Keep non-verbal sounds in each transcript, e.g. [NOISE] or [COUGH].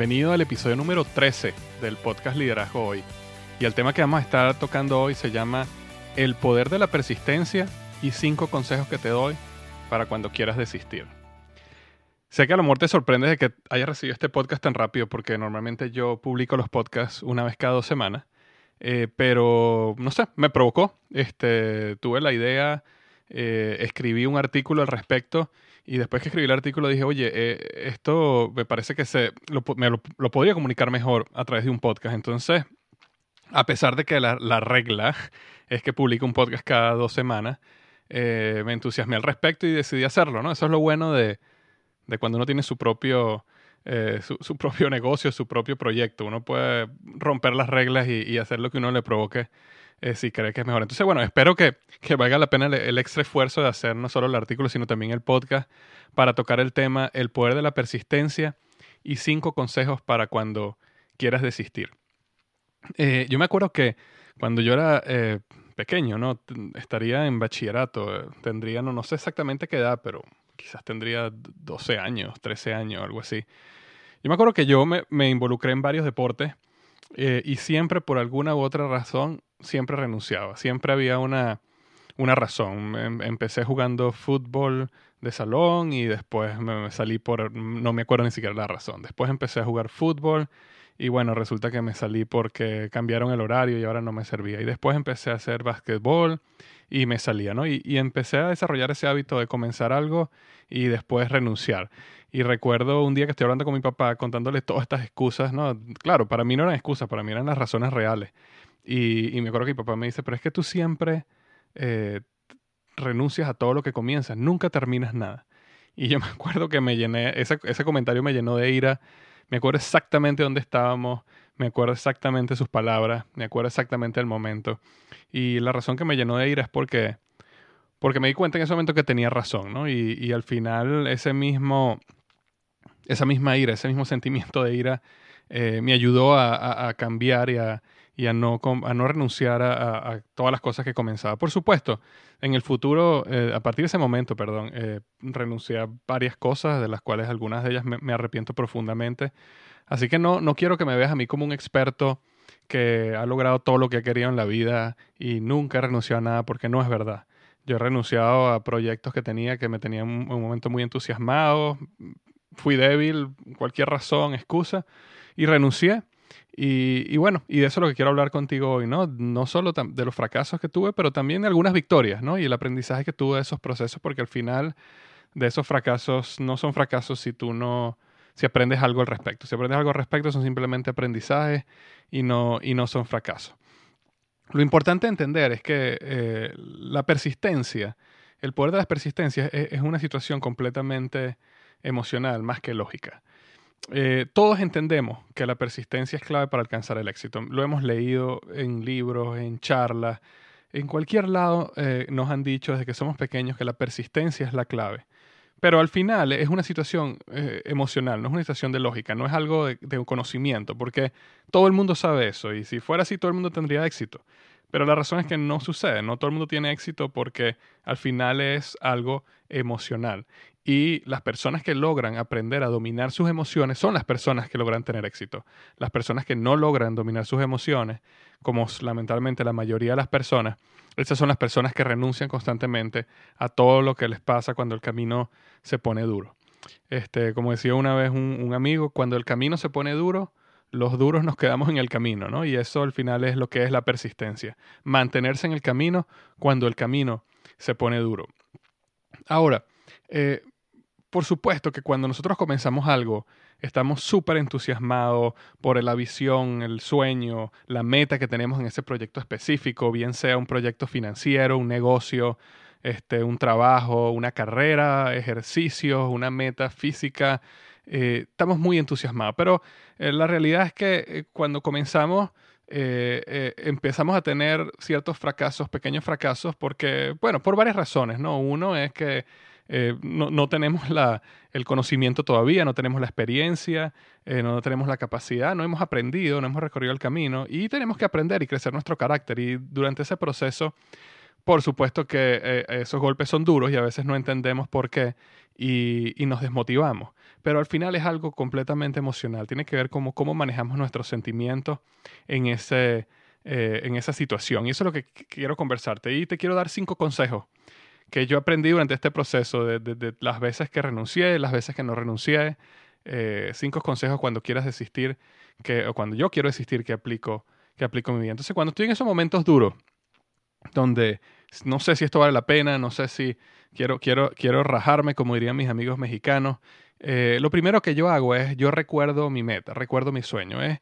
Bienvenido al episodio número 13 del podcast Liderazgo Hoy. Y el tema que vamos a estar tocando hoy se llama El poder de la persistencia y cinco consejos que te doy para cuando quieras desistir. Sé que a lo mejor te sorprende de que haya recibido este podcast tan rápido porque normalmente yo publico los podcasts una vez cada dos semanas, eh, pero no sé, me provocó. Este, tuve la idea, eh, escribí un artículo al respecto y después que escribí el artículo dije, oye, eh, esto me parece que se, lo, me lo, podría comunicar mejor a través de un podcast. Entonces, a pesar de que la, la regla [LAUGHS] es que publico un podcast cada dos semanas, eh, me entusiasmé al respecto y decidí hacerlo, ¿no? Eso es lo bueno de, de cuando uno tiene su propio, eh, su, su, propio negocio, su propio proyecto. Uno puede romper las reglas y, y hacer lo que uno le provoque eh, si cree que es mejor. Entonces, bueno, espero que, que valga la pena el, extra esfuerzo de hacer no solo el artículo, sino también el podcast para tocar el tema El poder de la persistencia y cinco consejos para cuando quieras desistir. Eh, yo me acuerdo que cuando yo era eh, pequeño, ¿no? Estaría en bachillerato, tendría, no, no sé exactamente qué edad, pero quizás tendría 12 años, 13 años, algo así. Yo me acuerdo que yo me, me involucré en varios deportes eh, y siempre por alguna u otra razón, siempre renunciaba. Siempre había una, una razón. Em, empecé jugando fútbol de salón y después me salí por, no me acuerdo ni siquiera la razón. Después empecé a jugar fútbol y bueno, resulta que me salí porque cambiaron el horario y ahora no me servía. Y después empecé a hacer básquetbol y me salía, ¿no? Y, y empecé a desarrollar ese hábito de comenzar algo y después renunciar. Y recuerdo un día que estoy hablando con mi papá contándole todas estas excusas, ¿no? Claro, para mí no eran excusas, para mí eran las razones reales. Y, me acuerdo que mi papá me dice, pero es que tú siempre eh, renuncias a todo lo que comienzas, nunca terminas nada. Y yo [LAUGHS] me acuerdo que me llené, ese, ese comentario me llenó de ira, me acuerdo exactamente dónde estábamos, me acuerdo exactamente sus palabras, me acuerdo exactamente el momento. Y la razón que me llenó de ira es porque, porque me di cuenta en ese momento que tenía razón, ¿no? Y, y al final ese mismo esa misma ira, ese mismo [LAUGHS] sentimiento de ira eh, me ayudó a, cambiar y a, no, a no renunciar a, todas las cosas que comenzaba. Por supuesto, en el futuro, eh, a partir de ese momento, perdón, eh, renuncié a varias cosas, de las cuales algunas de ellas me, arrepiento profundamente. Así que no, no quiero que me veas a mí como un experto que ha logrado todo lo que ha querido en la vida y nunca he renunciado a nada, porque no es verdad. Yo he renunciado a proyectos que tenía que me tenían en un momento muy entusiasmado, fui débil, cualquier razón, excusa, y renuncié. Y, bueno, y de eso es lo que quiero hablar contigo hoy, ¿no? No solo de los fracasos que tuve, pero también de algunas victorias, ¿no? Y el aprendizaje que tuve de esos procesos, porque al final de esos fracasos no son fracasos si tú no, si aprendes algo al respecto. Si aprendes algo al respecto son simplemente aprendizajes y no, y no son fracasos. Lo importante entender es que eh, la persistencia, el poder de las persistencias es, una situación completamente emocional más que lógica. Eh, todos entendemos que la persistencia es clave para alcanzar el éxito. Lo hemos leído en libros, en charlas, en cualquier lado eh, nos han dicho desde que somos pequeños que la persistencia es la clave. Pero al final es una situación eh, emocional, no es una situación de lógica, no es algo de, de, conocimiento, porque todo el mundo sabe eso y si fuera así todo el mundo tendría éxito. Pero la razón es que no sucede, no todo el mundo tiene éxito porque al final es algo emocional. Y las personas que logran aprender a dominar sus emociones son las personas que logran tener éxito. Las personas que no logran dominar sus emociones, como lamentablemente la mayoría de las personas, esas son las personas que renuncian constantemente a todo lo que les pasa cuando el camino se pone duro. Este, como decía una vez un, amigo, cuando el camino se pone duro, los duros nos quedamos en el camino, ¿no? Y eso al final es lo que es la persistencia. Mantenerse en el camino cuando el camino se pone duro. Ahora, eh, por supuesto que cuando nosotros comenzamos algo, estamos súper entusiasmados por la visión, el sueño, la meta que tenemos en ese proyecto específico, bien sea un proyecto financiero, un negocio, este, un trabajo, una carrera, ejercicios, una meta física. Eh, estamos muy entusiasmados, pero eh, la realidad es que cuando comenzamos empezamos a tener ciertos fracasos, pequeños fracasos, porque, bueno, por varias razones, ¿no? Uno es que no, tenemos la, el conocimiento todavía, no tenemos la experiencia, no tenemos la capacidad, no hemos aprendido, no hemos recorrido el camino y tenemos que aprender y crecer nuestro carácter. Y durante ese proceso por supuesto que eh, esos golpes son duros y a veces no entendemos por qué y, nos desmotivamos. Pero al final es algo completamente emocional. Tiene que ver con cómo manejamos nuestros sentimientos en, ese, eh, en esa situación. Y eso es lo que quiero conversarte. Y te quiero dar cinco consejos que yo aprendí durante este proceso de, las veces que renuncié, las veces que no renuncié. Eh, cinco consejos cuando quieras desistir, que, o cuando yo quiero desistir, que aplico, que aplico en mi vida. Entonces, cuando estoy en esos momentos duros, donde no sé si esto vale la pena, no sé si quiero, quiero, quiero rajarme, como dirían mis amigos mexicanos. Eh, lo primero que yo hago es, yo recuerdo mi meta, recuerdo mi sueño. Es,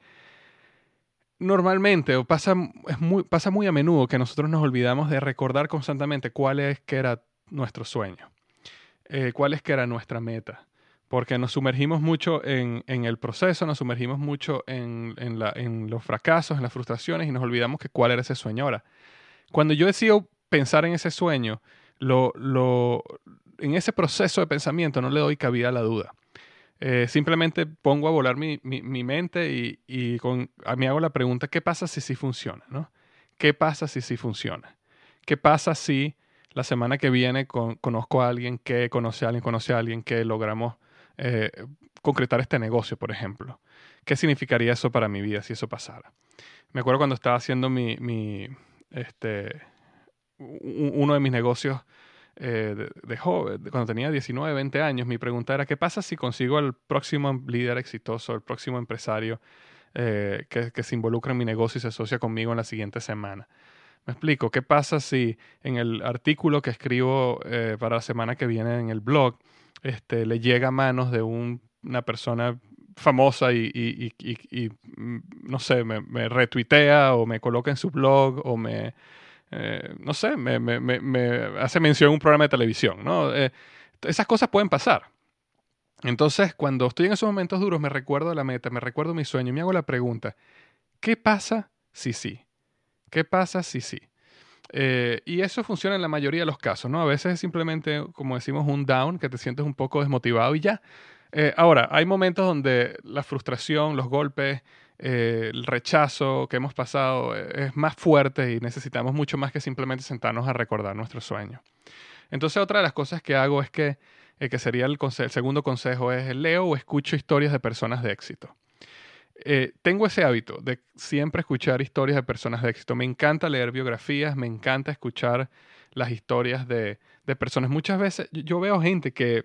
normalmente, o pasa, muy, pasa muy a menudo que nosotros nos olvidamos de recordar constantemente cuál es que era nuestro sueño, eh, cuál es que era nuestra meta. Porque nos sumergimos mucho en, en el proceso, nos sumergimos mucho en, en, la, en los fracasos, en las frustraciones y nos olvidamos que cuál era ese sueño ahora. Cuando yo decido pensar en ese sueño, lo, lo, en ese proceso de pensamiento no le doy cabida a la duda. Eh, simplemente pongo a volar mi, mi, mente y, y con, mí hago la pregunta, ¿qué pasa si sí funciona? ¿no? ¿Qué pasa si sí funciona? ¿Qué pasa si la semana que viene conozco a alguien que conoce a alguien, conoce a alguien que logramos eh, concretar este negocio, por ejemplo? ¿Qué significaría eso para mi vida si eso pasara? Me acuerdo cuando estaba haciendo mi, mi este, uno de mis negocios eh, de, joven, cuando tenía 19, 20 años, mi pregunta era, ¿qué pasa si consigo el próximo líder exitoso, el próximo empresario eh, que, se involucra en mi negocio y se asocia conmigo en la siguiente semana? Me explico, ¿qué pasa si en el artículo que escribo eh, para la semana que viene en el blog este, le llega a manos de una persona famosa y, mm, no sé, me retuitea o me coloca en su blog o me eh, no sé, me, hace mención un programa de televisión, ¿no? Eh, esas cosas pueden pasar. Entonces, cuando estoy en esos momentos duros, me recuerdo la meta, me recuerdo mi sueño y me hago la pregunta, ¿qué pasa si sí? ¿Qué pasa si sí? Eh, y eso funciona en la mayoría de los casos, ¿no? A veces es simplemente, como decimos, un down, que te sientes un poco desmotivado y ya. ahora, hay momentos donde la frustración, los golpes, eh, el rechazo que hemos pasado eh, es más fuerte y necesitamos mucho más que simplemente sentarnos a recordar nuestro sueño. Entonces otra de las cosas que hago es que, eh, que sería el, segundo consejo, es leo o escucho historias de personas de éxito. tengo ese hábito de siempre escuchar historias de personas de éxito. Me encanta leer biografías, me encanta escuchar las historias de, de personas. Muchas veces yo veo gente que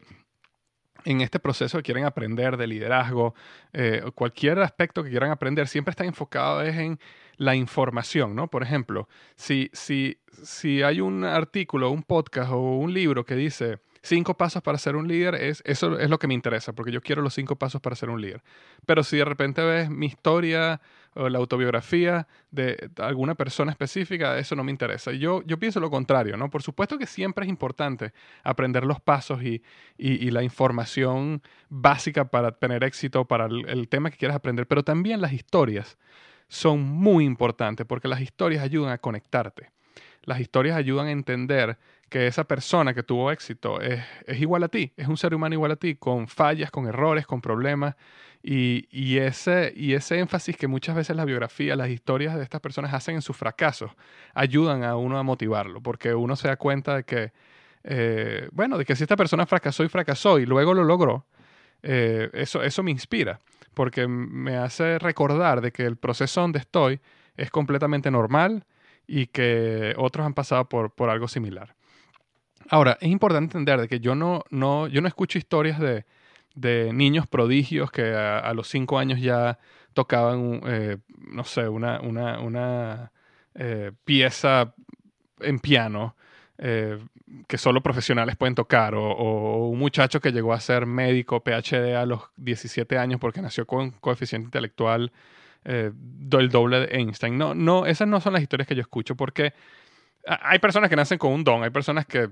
en este proceso que quieren aprender de liderazgo, eh, cualquier aspecto que quieran aprender, siempre está enfocado en la información, ¿no? Por ejemplo, si, si, si hay un artículo, un podcast o un libro que dice cinco pasos para ser un líder, es, eso es lo que me interesa, porque yo quiero los cinco pasos para ser un líder. Pero si de repente ves mi historia o la autobiografía de alguna persona específica, eso no me interesa. Yo, yo pienso lo contrario, ¿no? Por supuesto que siempre es importante aprender los pasos y, y, la información básica para tener éxito, para el tema que quieras aprender, pero también las historias son muy importantes porque las historias ayudan a conectarte. Las historias ayudan a entender que esa persona que tuvo éxito es, igual a ti, es un ser humano igual a ti, con fallas, con errores, con problemas. Y, ese, y ese énfasis que muchas veces la biografía, las historias de estas personas hacen en sus fracasos, ayudan a uno a motivarlo, porque uno se da cuenta de que, eh, bueno, de que si esta persona fracasó y fracasó y luego lo logró, eh, eso, eso me inspira, porque me hace recordar de que el proceso donde estoy es completamente normal y que otros han pasado por, por algo similar. Ahora, es importante entender de que yo no, no, yo no escucho historias de, de niños prodigios que a, los cinco años ya tocaban, eh, no sé, una, una, una eh, pieza en piano eh, que solo profesionales pueden tocar, o, un muchacho que llegó a ser médico, PhD a los 17 años porque nació con coeficiente intelectual del doble de Einstein. No, no, esas no son las historias que yo escucho porque hay personas que nacen con un don, hay personas que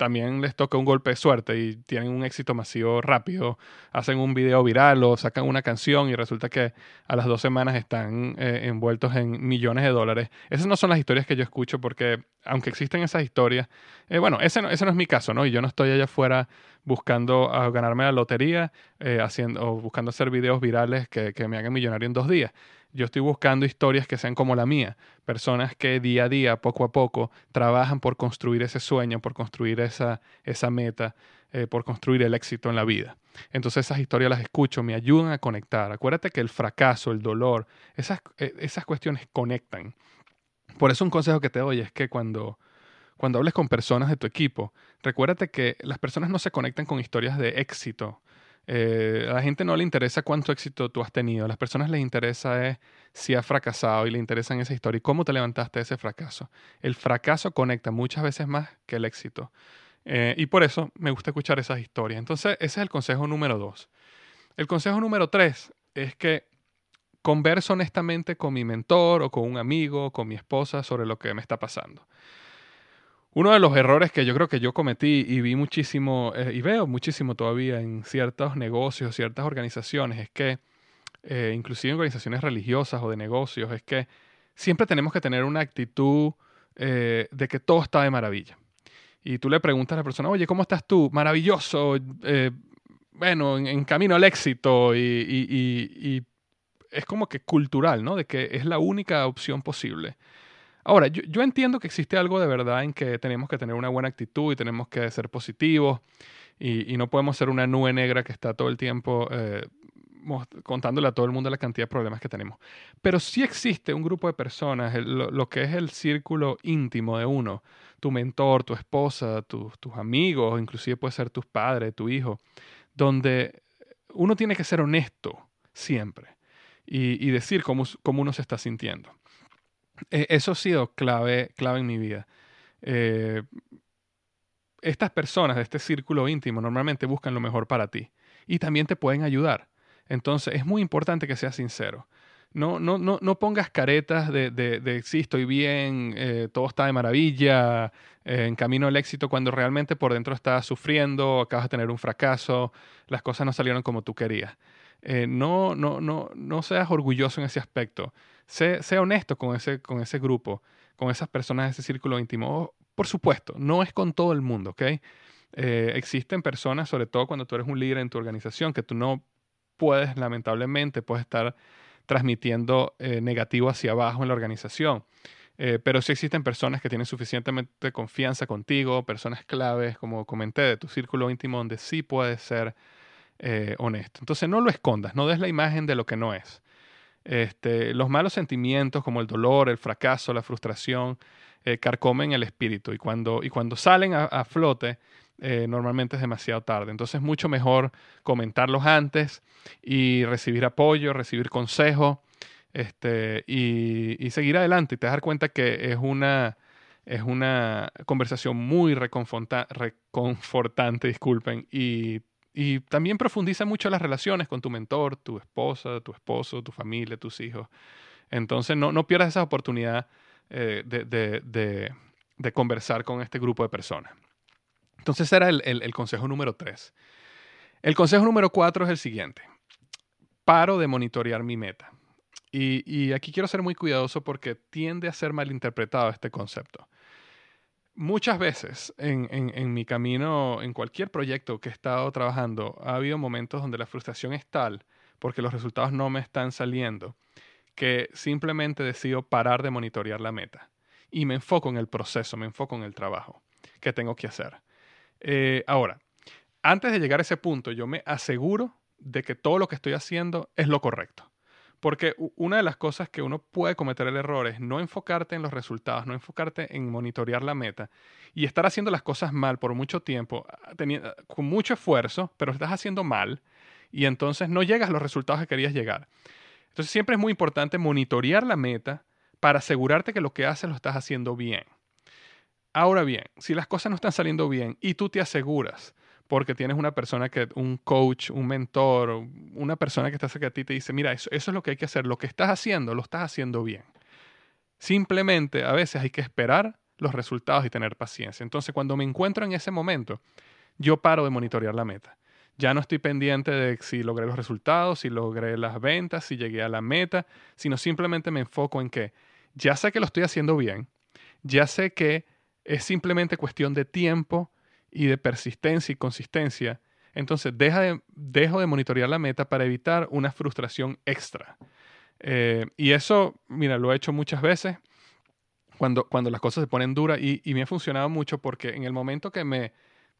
también les toca un golpe de suerte y tienen un éxito masivo rápido, hacen un video viral o sacan una canción y resulta que a las dos semanas están eh, envueltos en millones de dólares. Esas no son las historias que yo escucho porque aunque existen esas historias, eh, bueno, ese no, ese no es mi caso, ¿no? Y yo no estoy allá afuera buscando ganarme la lotería eh, haciendo, o buscando hacer videos virales que, que me hagan millonario en dos días. Yo estoy buscando historias que sean como la mía, personas que día a día, poco a poco, trabajan por construir ese sueño, por construir esa, esa meta, eh, por construir el éxito en la vida. Entonces esas historias las escucho, me ayudan a conectar. Acuérdate que el fracaso, el dolor, esas, eh, esas cuestiones conectan. Por eso un consejo que te doy es que cuando, cuando hables con personas de tu equipo, recuérdate que las personas no se conectan con historias de éxito eh, a la gente no le interesa cuánto éxito tú has tenido, a las personas les interesa es si has fracasado y le interesa esa historia y cómo te levantaste de ese fracaso. El fracaso conecta muchas veces más que el éxito. Eh, y por eso me gusta escuchar esas historias. Entonces, ese es el consejo número dos. El consejo número tres es que converso honestamente con mi mentor o con un amigo, con mi esposa sobre lo que me está pasando. Uno de los errores que yo creo que yo cometí y vi muchísimo, eh, y veo muchísimo todavía en ciertos negocios, ciertas organizaciones, es que, eh, inclusive en organizaciones religiosas o de negocios, es que siempre tenemos que tener una actitud eh, de que todo está de maravilla. Y tú le preguntas a la persona, oye, ¿cómo estás tú? Maravilloso, bueno, en, camino al éxito y, y es como que cultural, ¿no? De que es la única opción posible. Ahora, yo, entiendo que existe algo de verdad en que tenemos que tener una buena actitud y tenemos que ser positivos y, no podemos ser una nube negra que está todo el tiempo eh, contándole a todo el mundo la cantidad de problemas que tenemos. Pero sí existe un grupo de personas, lo, que es el círculo íntimo de uno, tu mentor, tu esposa, tus amigos, inclusive puede ser tus padres, tu hijo, donde uno tiene que ser honesto siempre y, decir cómo, cómo uno se está sintiendo. E, eso ha sido clave, clave en mi vida. Eh, estas personas de este círculo íntimo normalmente buscan lo mejor para ti y también te pueden ayudar. Entonces es muy importante que seas sincero. No, no, no, no pongas caretas de, de, sí, estoy bien, eh, todo está de maravilla, eh, en camino al éxito, cuando realmente por dentro estás sufriendo, acabas de tener un fracaso, las cosas no salieron como tú querías. no, no, no, no seas orgulloso en ese aspecto. Sé, honesto con ese, con ese grupo, con esas personas ese círculo íntimo. Por supuesto, no es con todo el mundo, ¿ok? Eh, existen personas, sobre todo cuando tú eres un líder en tu organización, que tú no puedes, lamentablemente, puedes estar transmitiendo eh, negativo hacia abajo en la organización. Eh, pero sí existen personas que tienen suficientemente confianza contigo, personas claves, como comenté, de tu círculo íntimo, donde sí puedes ser honesto. Entonces no lo escondas, no des la imagen de lo que no es. Este, los malos sentimientos como el dolor, el fracaso, la frustración, eh, carcomen el espíritu y cuando, y cuando salen a, flote eh, normalmente es demasiado tarde. Entonces es mucho mejor comentarlos antes y recibir apoyo, recibir consejo este, y, seguir adelante y te dar cuenta que es una, es una conversación muy reconfortante, disculpen, y, también profundiza mucho las relaciones con tu mentor, tu esposa, tu esposo, tu familia, tus hijos. Entonces no, no pierdas esa oportunidad eh, de, conversar con este grupo de personas. Entonces era el, el consejo número tres. El consejo número cuatro es el siguiente. Paro de monitorear mi meta. Y, aquí quiero ser muy cuidadoso porque tiende a ser malinterpretado este concepto. Muchas veces en, mi camino, en cualquier proyecto que he estado trabajando, ha habido momentos donde la frustración es tal porque los resultados no me están saliendo que simplemente decido parar de monitorear la meta y me enfoco en el proceso, me enfoco en el trabajo que tengo que hacer. Eh, ahora, antes de llegar a ese punto, yo me aseguro de que todo lo que estoy haciendo es lo correcto. Porque una de las cosas que uno puede cometer el error es no enfocarte en los resultados, no enfocarte en monitorear la meta y estar haciendo las cosas mal por mucho tiempo, ah, ah, con mucho esfuerzo, pero estás haciendo mal y entonces no llegas a los resultados que querías llegar. Entonces siempre es muy importante monitorear la meta para asegurarte que lo que haces lo estás haciendo bien. Ahora bien, si las cosas no están saliendo bien y tú te aseguras porque tienes una persona que, un coach, un mentor, una persona que está cerca de ti te dice, mira, eso, eso es lo que hay que hacer, lo que estás haciendo, lo estás haciendo bien. Simplemente a veces hay que esperar los resultados y tener paciencia. Entonces, cuando me encuentro en ese momento, yo paro de monitorear la meta. Ya no estoy pendiente de si logré los resultados, si logré las ventas, si llegué a la meta, sino simplemente me enfoco en que ya sé que lo estoy haciendo bien, ya sé que es simplemente cuestión de tiempo, y de persistencia y consistencia, entonces deja de, dejo de monitorear la meta para evitar una frustración extra. Eh, y eso, mira, lo he hecho muchas veces cuando, cuando las cosas se ponen duras y, me ha funcionado mucho porque en el momento que me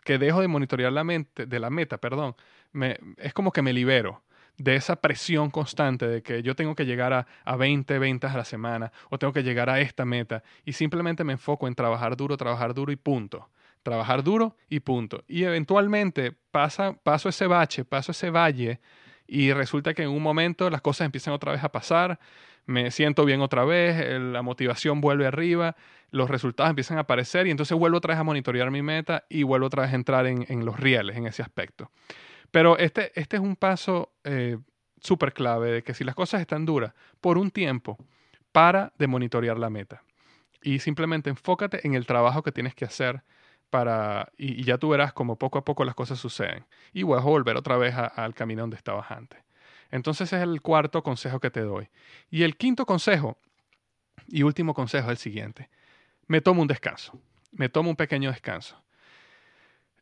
que dejo de monitorear la mente, de la meta, perdón, me, es como que me libero de esa presión constante de que yo tengo que llegar a, a 20 ventas a la semana o tengo que llegar a esta meta y simplemente me enfoco en trabajar duro, trabajar duro y punto trabajar duro y punto. Y eventualmente pasa, paso ese bache, paso ese valle y resulta que en un momento las cosas empiezan otra vez a pasar, me siento bien otra vez, la motivación vuelve arriba, los resultados empiezan a aparecer y entonces vuelvo otra vez a monitorear mi meta y vuelvo otra vez a entrar en, los rieles en ese aspecto. Pero este, este es un paso eh, súper clave de que si las cosas están duras por un tiempo, para de monitorear la meta y simplemente enfócate en el trabajo que tienes que hacer y, ya tú verás como poco a poco las cosas suceden. Y voy a volver otra vez al camino donde estabas antes. Entonces es el cuarto consejo que te doy. Y el quinto consejo y último consejo es el siguiente. Me tomo un descanso. Me tomo un pequeño descanso.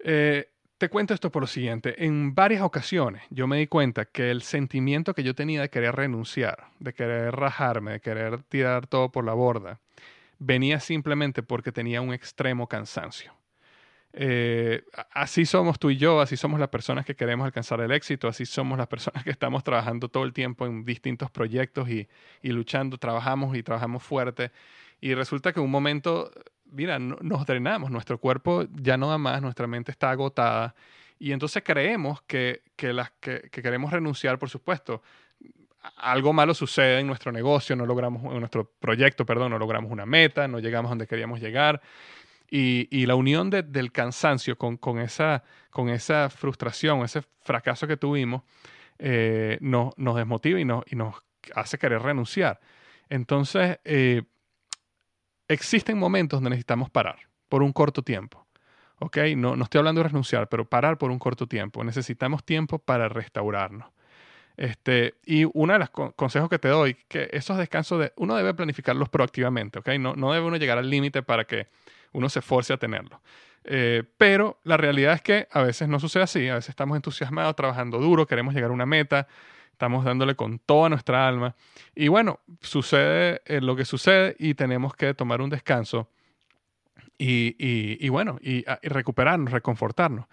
Eh, te cuento esto por lo siguiente. En varias ocasiones yo me di cuenta que el sentimiento que yo tenía de querer renunciar, de querer rajarme, de querer tirar todo por la borda, venía simplemente porque tenía un extremo cansancio. Eh, así somos tú y yo, así somos las personas que queremos alcanzar el éxito, así somos las personas que estamos trabajando todo el tiempo en distintos proyectos y, luchando, trabajamos y trabajamos fuerte. Y resulta que un momento, mira, nos drenamos, nuestro cuerpo ya no da más, nuestra mente está agotada. Y entonces creemos que, las, que queremos renunciar, por supuesto, algo malo sucede en nuestro negocio, no logramos, en nuestro proyecto, perdón, no logramos una meta, no llegamos donde queríamos llegar. Y, la unión del cansancio con, esa, con esa frustración, ese fracaso que tuvimos, eh, nos, desmotiva y y nos hace querer renunciar. Entonces, eh, existen momentos donde necesitamos parar por un corto tiempo. ¿Ok? No, no estoy hablando de renunciar, pero parar por un corto tiempo. Necesitamos tiempo para restaurarnos. Este, y uno de los consejos que te doy, que esos descansos, de, uno debe planificarlos proactivamente, ¿ok? No, no debe uno llegar al límite para que uno se force a tenerlo. Eh, pero la realidad es que a veces no sucede así, a veces estamos entusiasmados, trabajando duro, queremos llegar a una meta, estamos dándole con toda nuestra alma y bueno, sucede eh, lo que sucede y tenemos que tomar un descanso y, y, bueno, y, y, recuperarnos, reconfortarnos.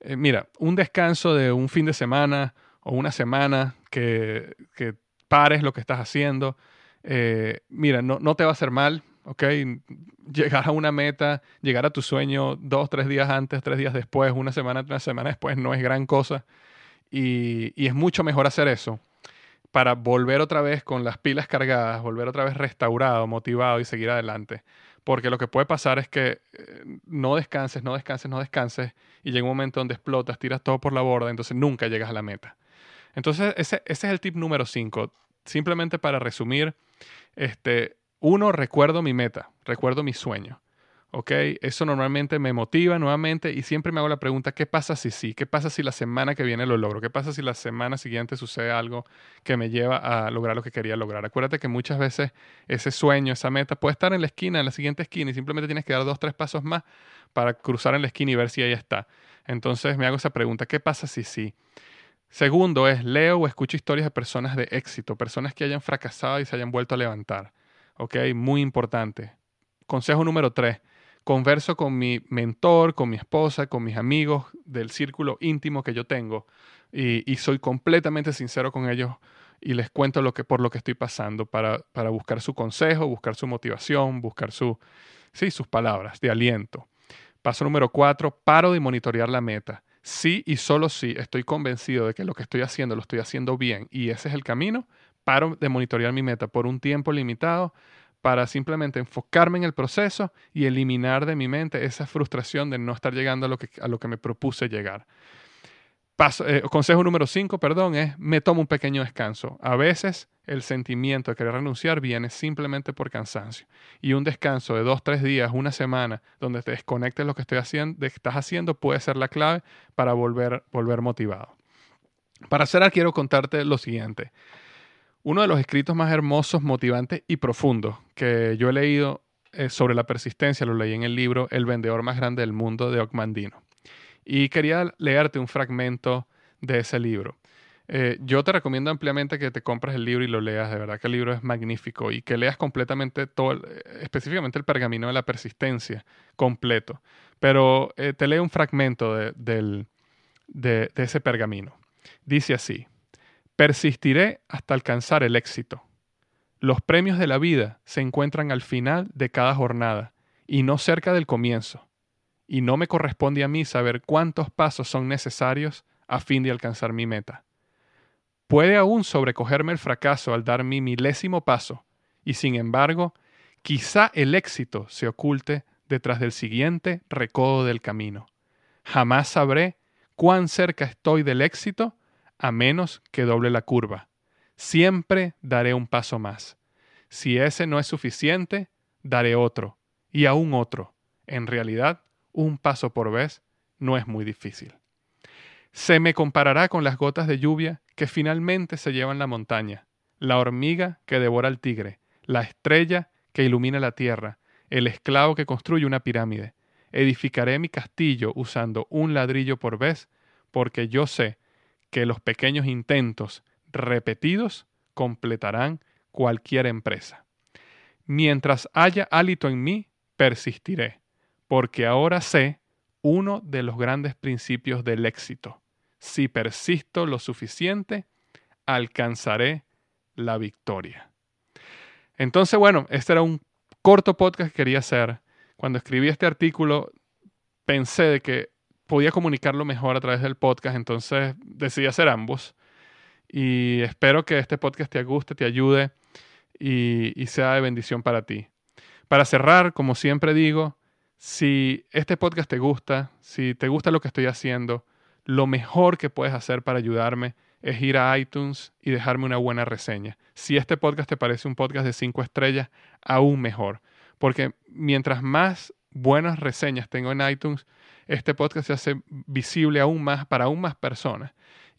Eh, mira, un descanso de un fin de semana o una semana que, que pares lo que estás haciendo, mira, no, no, te va a hacer mal, ¿ok? Llegar a una meta, llegar a tu sueño dos, tres días antes, tres días después, una semana, una semana después, no es gran cosa. Y, y es mucho mejor hacer eso para volver otra vez con las pilas cargadas, volver otra vez restaurado, motivado y seguir adelante. Porque lo que puede pasar es que eh, no descanses, no descanses, no descanses y llega un momento donde explotas, tiras todo por la borda, entonces nunca llegas a la meta. Entonces ese, ese es el tip número 5. Simplemente para resumir, este, uno, recuerdo mi meta, recuerdo mi sueño. ¿ok? Eso normalmente me motiva nuevamente y siempre me hago la pregunta, ¿qué pasa si sí? ¿Qué pasa si la semana que viene lo logro? ¿Qué pasa si la semana siguiente sucede algo que me lleva a lograr lo que quería lograr? Acuérdate que muchas veces ese sueño, esa meta puede estar en la esquina, en la siguiente esquina y simplemente tienes que dar dos, tres pasos más para cruzar en la esquina y ver si ahí está. Entonces me hago esa pregunta, ¿qué pasa si sí? Segundo es, leo o escucho historias de personas de éxito, personas que hayan fracasado y se hayan vuelto a levantar. ¿Ok? Muy importante. Consejo número tres, converso con mi mentor, con mi esposa, con mis amigos del círculo íntimo que yo tengo y, soy completamente sincero con ellos y les cuento lo que, por lo que estoy pasando para, para buscar su consejo, buscar su motivación, buscar su, sí, sus palabras de aliento. Paso número cuatro, paro de monitorear la meta. Sí y solo si estoy convencido de que lo que estoy haciendo lo estoy haciendo bien y ese es el camino, de monitorear mi meta por un tiempo limitado para simplemente enfocarme en el proceso y eliminar de mi mente esa frustración de no estar llegando a lo que, a lo que me propuse llegar. Eh, consejo número 5, perdón, es me tomo un pequeño descanso. A veces el sentimiento de querer renunciar viene simplemente por cansancio. Y un descanso de dos, tres días, una semana, donde te desconectes lo que estoy haciendo, estás haciendo, puede ser la clave para volver, volver motivado. Para cerrar, quiero contarte lo siguiente. Uno de los escritos más hermosos, motivantes y profundos que yo he leído eh, sobre la persistencia, lo leí en el libro El vendedor más grande del mundo de Ocmandino. Y quería leerte un fragmento de ese libro. Eh, yo te recomiendo ampliamente que te compres el libro y lo leas. De verdad que el libro es magnífico y que leas completamente todo, eh, específicamente el pergamino de la persistencia completo. Pero te leo un fragmento de ese pergamino. Dice así. Persistiré hasta alcanzar el éxito. Los premios de la vida se encuentran al final de cada jornada y no cerca del comienzo. Y no me corresponde a mí saber cuántos pasos son necesarios a fin de alcanzar mi meta. Puede aún sobrecogerme el fracaso al dar mi milésimo paso, y sin embargo, quizá el éxito se oculte detrás del siguiente recodo del camino. Jamás sabré cuán cerca estoy del éxito a menos que doble la curva. Siempre daré un paso más. Si ese no es suficiente, daré otro, y aún otro. En realidad, un paso por vez no es muy difícil. Se me comparará con las gotas de lluvia que finalmente se llevan la montaña, la hormiga que devora al tigre, la estrella que ilumina la tierra, el esclavo que construye una pirámide. Edificaré mi castillo usando un ladrillo por vez, porque yo sé que los pequeños intentos repetidos completarán cualquier empresa. Mientras haya hálito en mí, persistiré, porque ahora sé uno de los grandes principios del éxito. Si persisto lo suficiente, alcanzaré la victoria. Entonces, bueno, este era un corto podcast que quería hacer. Cuando escribí este artículo, pensé de que podía comunicarlo mejor a través del podcast, entonces decidí hacer ambos. Y espero que este podcast te guste, te ayude y, y sea de bendición para ti. Para cerrar, como siempre digo, si este podcast te gusta, si te gusta lo que estoy haciendo, lo mejor que puedes hacer para ayudarme es ir a iTunes y dejarme una buena reseña. Si este podcast te parece un podcast de cinco estrellas, aún mejor. Porque mientras más buenas reseñas tengo en iTunes, este podcast se hace visible aún más para aún más personas.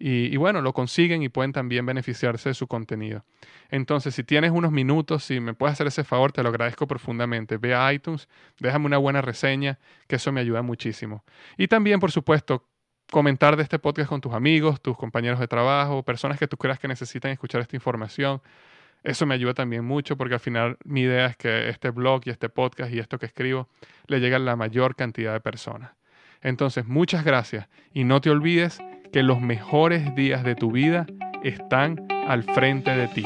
Y, bueno, lo consiguen y pueden también beneficiarse de su contenido. Entonces, si tienes unos minutos, si me puedes hacer ese favor, te lo agradezco profundamente. Ve a iTunes, déjame una buena reseña, que eso me ayuda muchísimo. Y también, por supuesto, comentar de este podcast con tus amigos, tus compañeros de trabajo, personas que tú creas que necesitan escuchar esta información. Eso me ayuda también mucho porque al final mi idea es que este blog y este podcast y esto que escribo le llegue a la mayor cantidad de personas. Entonces, muchas gracias y no te olvides que los mejores días de tu vida están al frente de ti.